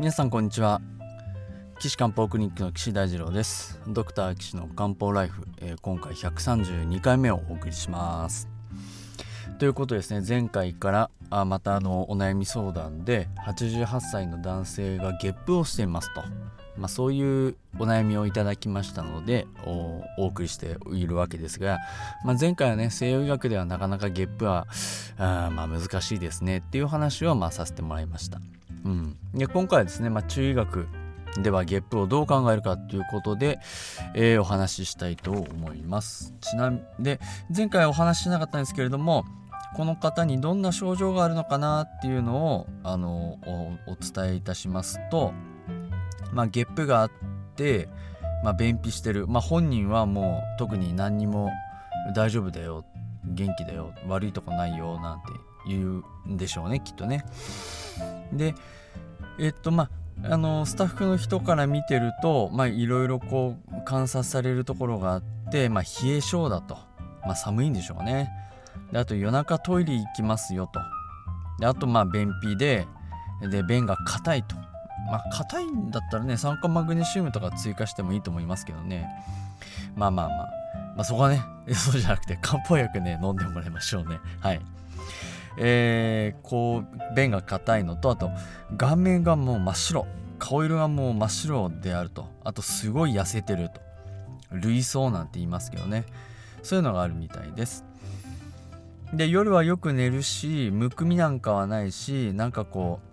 皆さんこんにちは。岸漢方クリニックの岸大二郎です。ドクター岸の漢方ライフ、えー、今回132回目をお送りします。ということですね。前回からあまたあのお悩み相談で88歳の男性がゲップをしていますとまあ、そういうお悩みをいただきましたのでお送りしているわけですが、まあ、前回はね西洋医学ではなかなかゲップはあまあ難しいですねっていう話をまあさせてもらいました。うん、で今回はですね、まあ、中医学ではゲップをどう考えるかということで、えー、お話ししたいと思います。ちなみで前回お話ししなかったんですけれどもこの方にどんな症状があるのかなっていうのをあのお伝えいたしますとまあ、ゲップがあって、まあ、便秘してる、まあ、本人はもう特に何にも大丈夫だよ元気だよ悪いとこないよなんて言うんでしょうねきっとね。でえっとまああのスタッフの人から見てるといろいろこう観察されるところがあって、まあ、冷え性だと、まあ、寒いんでしょうね。であと夜中トイレ行きますよと。であとまあ便秘でで便が硬いと。まあ硬いんだったらね酸化マグネシウムとか追加してもいいと思いますけどね。まあまあまあ。まあそこはね そうじゃなくて漢方薬ね飲んでもらいましょうね。はい。えー、こう便が硬いのとあと顔面がもう真っ白。顔色がもう真っ白であると。あとすごい痩せてると。類想なんて言いますけどね。そういうのがあるみたいです。で夜はよく寝るしむくみなんかはないしなんかこう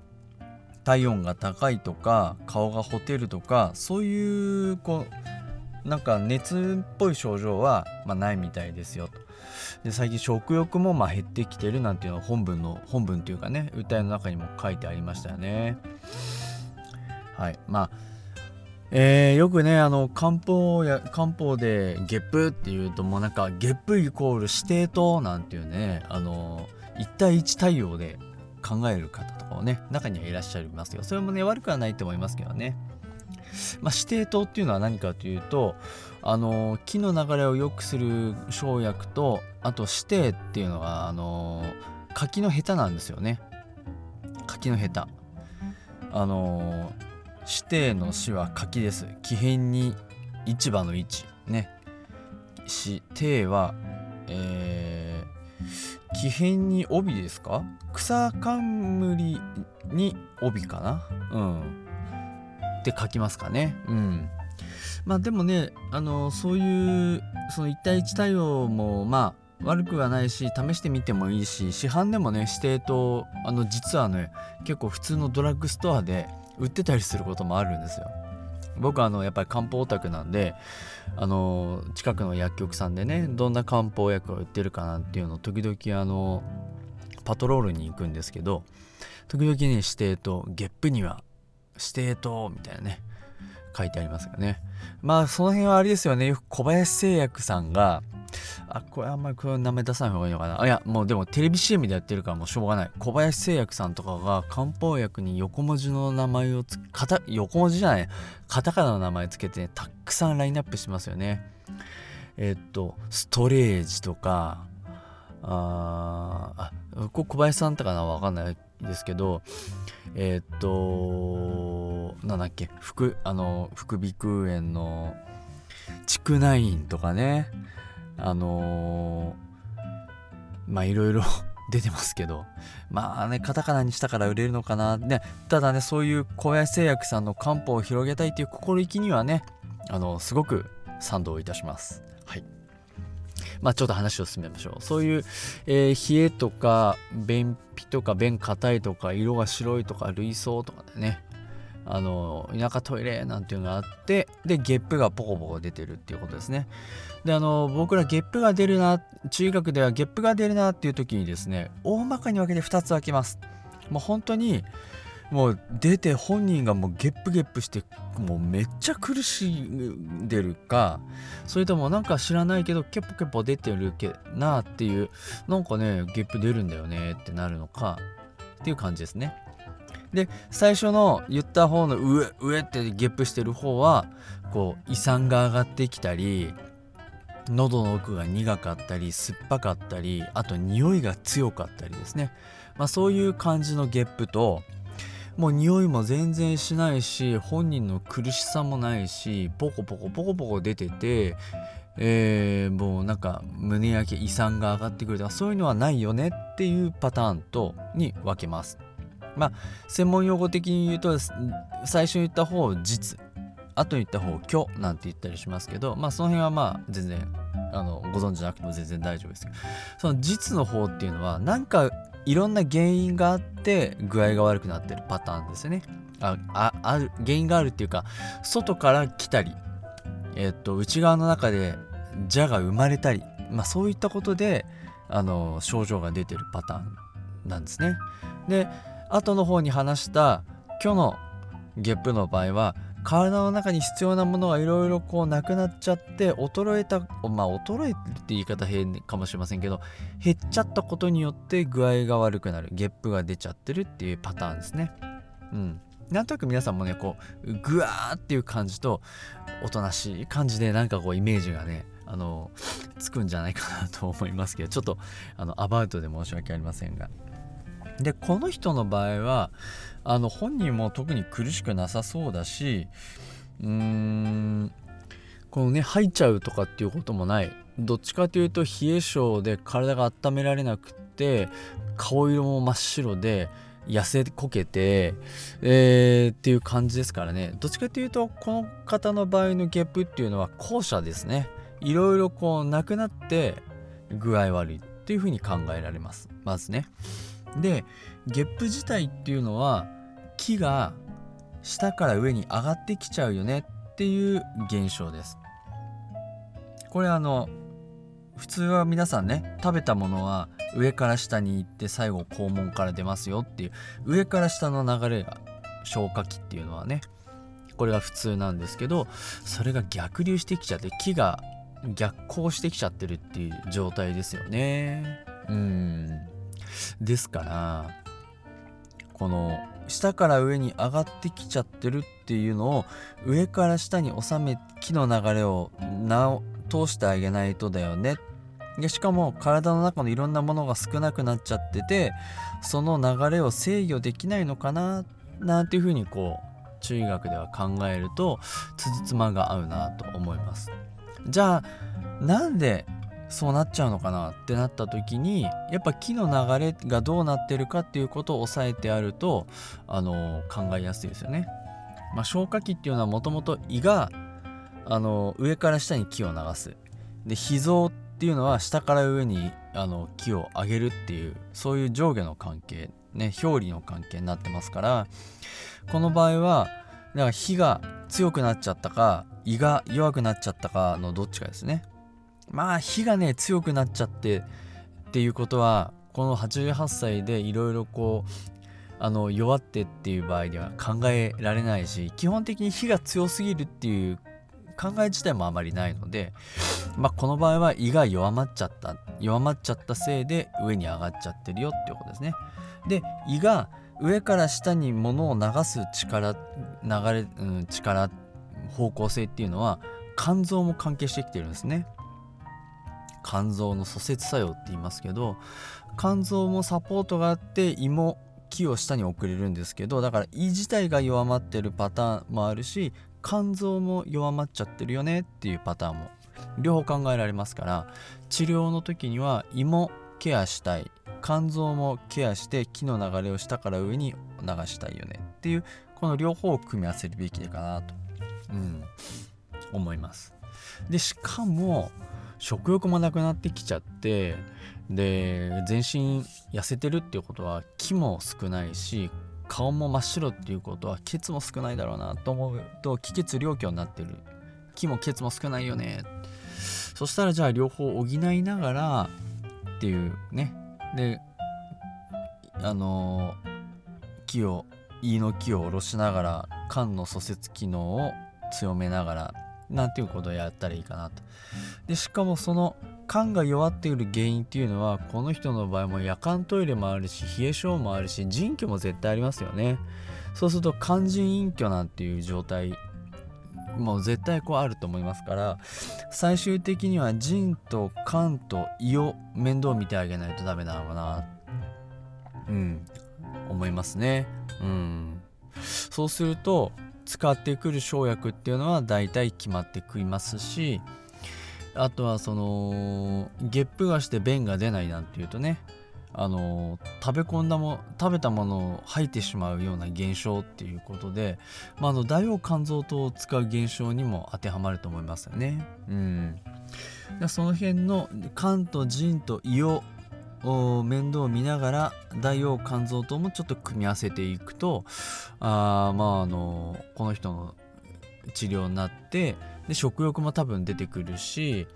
体温が高いとか顔がほてるとかそういうこうなんか熱っぽい症状は、まあ、ないみたいですよと。で最近食欲もま減ってきてるなんていうのは本文の本文というかね歌いの中にも書いてありましたよね。はいまあえー、よくねあの漢方や漢方でゲップっていうともうなんかゲップイコール指定となんていうねあの1対1対応で考える方とかもね中にはいらっしゃいますよ。それもね悪くはないと思いますけどね。まあ、指定糖っていうのは何かというとあの木の流れを良くする生薬とあと指定っていうのはあの柿のヘタなんですよね。柿のヘタ。あの指定の死は柿です。木片に市場の位置ね。指定はえー木片に帯ですか？草冠に帯かな？うん。って書きますかね。うん。まあでもねあのそういうその1対1対応もまあ悪くはないし試してみてもいいし市販でもね指定とあの実はね結構普通のドラッグストアで売ってたりすることもあるんですよ。僕はあのやっぱり漢方オタクなんであの近くの薬局さんでねどんな漢方薬が売ってるかなっていうのを時々あのパトロールに行くんですけど時々ね指定とゲップには指定とみたいなね書いてありますよね。まあその辺はあれですよね。よく小林製薬さんがあこれあんまりこの名前出さない方がいいのかな。あいやもうでもテレビ CM でやってるからもうしょうがない。小林製薬さんとかが漢方薬に横文字の名前をつかた横文字じゃない。カタカナの名前つけて、ね、たくさんラインナップしますよね。えっとストレージとかああこ小林さんとかなわかんないですけどえっとなんだっけ副あの副鼻腔炎の竹内院とかね。あのー、まあいろいろ 出てますけどまあねカタカナにしたから売れるのかな。ねただねそういう小林製薬さんの漢方を広げたいという心意気にはねあのすごく賛同いたします。はい。まあちょっと話を進めましょう。そういう、えー、冷えとか便秘とか便硬いとか色が白いとか類想とかでねあの田舎トイレなんていうのがあってでゲップがポコポコ出てるっていうことですね。であの僕らゲップが出るな中学ではゲップが出るなっていう時にですね大まかに分けて2つ分けます。もう本当にもう出て本人がもうゲップゲップしてもうめっちゃ苦しんでるかそれともなんか知らないけどケポケポ出てるけなっていうなんかねゲップ出るんだよねってなるのかっていう感じですね。で最初の言った方の上上ってゲップしてる方はこう胃酸が上がってきたり喉の奥が苦かったり酸っぱかったりあと匂いが強かったりですね、まあ、そういう感じのゲップともう匂いも全然しないし本人の苦しさもないしポコポコポコポコ出ててえー、もうなんか胸焼け胃酸が上がってくるとかそういうのはないよねっていうパターンとに分けます。まあ専門用語的に言うと最初に言った方を実後に言った方を虚なんて言ったりしますけどまあその辺はまあ全然あのご存知なくても全然大丈夫ですけどその実の方っていうのはなんかいろんな原因があって具合が悪くなってるパターンですよね。ああある原因があるっていうか外から来たり、えっと内側の中で蛇が生まれたり、まあ、そういったことであの症状が出てるパターンなんですね。で後の方に話した虚のゲップの場合は体の中に必要なものがいろいろこうなくなっちゃって衰えたまあ衰えるって言い方変かもしれませんけど減っちゃったことによって具合が悪くなる。ゲップが出ちゃってるっていうパターンですね。うん。なんとなく皆さんもねこうグワーっていう感じとおとなしい感じでなんかこうイメージがねあのつくんじゃないかなと思いますけどちょっとあのアバウトで申し訳ありませんが。でこの人の場合はあの本人も特に苦しくなさそうだしうーんこのね吐いちゃうとかっていうこともない。どっちかというと冷え性で体が温められなくって顔色も真っ白で痩せこけて、えー、っていう感じですからね。どっちかというとこの方の場合のゲップっていうのは後者ですね。いろいろこうなくなって具合悪いっていうふうに考えられます。まずね。でゲップ自体っていうのは木が下から上に上がってきちゃうよねっていう現象です。これあの普通は皆さんね食べたものは上から下に行って最後肛門から出ますよっていう上から下の流れが消化器っていうのはねこれが普通なんですけどそれが逆流してきちゃって木が逆行してきちゃってるっていう状態ですよね。うん。ですからこの下から上に上がってきちゃってるっていうのを上から下に収め木の流れを通してあげないとだよね。でしかも体の中のいろんなものが少なくなっちゃっててその流れを制御できないのかななんていうふうにこう中医学では考えるとつじつまが合うなと思います。じゃあなんでそうなっちゃうのかなってなった時にやっぱ木の流れがどうなってるかっていうことを押さえてあるとあの考えやすいですよね。まあ、消化器っていうのはもともと胃があの上から下に木を流す。で脾臓っていうのは下から上にあの木を上げるっていうそういう上下の関係ね表裏の関係になってますからこの場合はだから火が強くなっちゃったか胃が弱くなっちゃったかのどっちかですね。まあ火がね強くなっちゃってっていうことはこの88歳でいろいろこうあの弱ってっていう場合では考えられないし基本的に火が強すぎるっていう考え自体もあまりないので、まあ、この場合は胃が弱まっちゃった弱まっちゃったせいで上に上がっちゃってるよっていうことですね。で胃が上から下に物を流す力流れ、うん、力方向性っていうのは肝臓も関係してきてるんですね。肝臓の蘇節作用って言いますけど肝臓もサポートがあって胃も気を下に送れるんですけどだから胃自体が弱まってるパターンもあるし肝臓も弱まっちゃってるよねっていうパターンも両方考えられますから治療の時には胃もケアしたい肝臓もケアして気の流れを下から上に流したいよねっていうこの両方を組み合わせるべきかなと、うん、思います。でしかも食欲もなくなってきちゃってで全身痩せてるっていうことは気も少ないし顔も真っ白っていうことは血も少ないだろうなと思うと気血両虚になってる。気も血も少ないよね。そしたらじゃあ両方補いながらっていうね。であの気を胃の気を下ろしながら肝の蘇節機能を強めながらなんていうことをやったらいいかなと。でしかもその肝が弱っている原因っていうのはこの人の場合も夜間トイレもあるし冷え性もあるし腎虚も絶対ありますよね。そうすると肝腎隠居なんていう状態もう絶対こうあると思いますから最終的には腎と肝と胃を面倒見てあげないとダメなのかなうん思いますねうんそうすると使ってくる生薬っていうのは大体決まってきますしあとはそのゲップがして便が出ないなんていうとねあの食べ込んだも食べたものを吐いてしまうような現象っていうことで、まあ、あの大王肝臓糖を使う現象にも当てはまると思いますよね。うん、その辺の肝と腎と胃を面倒を見ながら大王肝臓糖もちょっと組み合わせていくとあまああのこの人の治療になってで食欲も多分出てくるし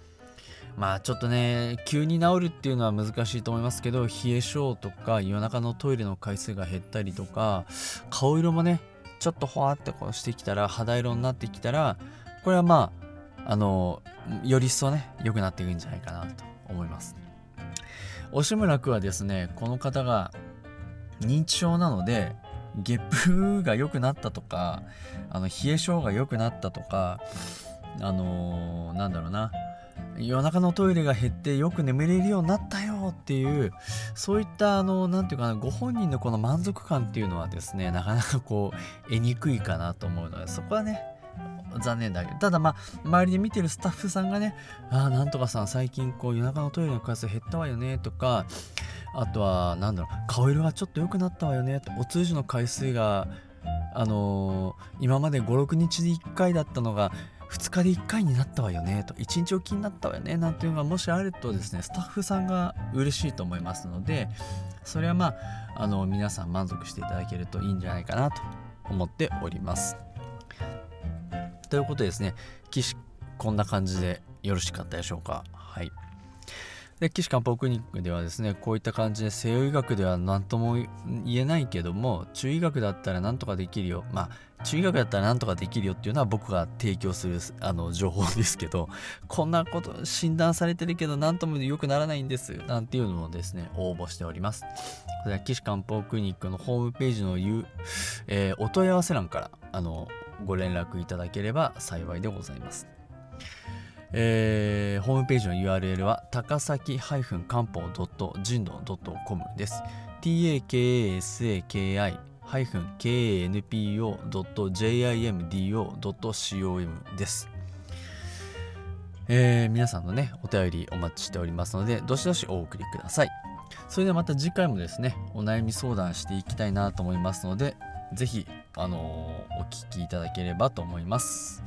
まあちょっとね急に治るっていうのは難しいと思いますけど冷え性とか夜中のトイレの回数が減ったりとか顔色もねちょっとほわってこうしてきたら肌色になってきたらこれはまああのより一層ね良くなっていくんじゃないかなと思います押村区はですねこの方が認知症なのでゲップが良くなったとかあの冷え性が良くなったとかあのー、なんだろうな夜中のトイレが減ってよく眠れるようになったよっていうそういったあの何て言うかなご本人のこの満足感っていうのはですねなかなかこう得にくいかなと思うのでそこはね残念だけど。ただまあ周りで見てるスタッフさんがねああなんとかさん最近こう夜中のトイレの回数減ったわよねとかあとはなんだろう顔色がちょっと良くなったわよねお通じの回数があのー、今まで56日で1回だったのが2日で1回になったわよねと1日おきになったわよねなんていうのがもしあるとですねスタッフさんが嬉しいと思いますのでそれはまああの皆さん満足していただけるといいんじゃないかなと思っております。ということでですね岸こんな感じでよろしかったでしょうか？はい。で岸漢方クリニックではですねこういった感じで西洋医学では何とも言えないけども中医学だったら何とかできるよまあ中医学だったら何とかできるよっていうのは僕が提供するあの情報ですけどこんなこと診断されてるけど何とも良くならないんですなんていうのもですね応募しております。これは岸漢方クリニックのホームページの言う、えー、お問い合わせ欄からあのご連絡いただければ幸いでございますえー、ホームページの URL は高崎漢方人道 .com です。takasaki -knpo.jimdo.com です。えー、皆さんのね、お便りお待ちしておりますので、どしどしお送りください。それではまた次回もですね、お悩み相談していきたいなと思いますので、ぜひ、あのー、お聞きいただければと思います。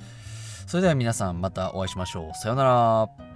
それでは皆さんまたお会いしましょう。さようなら。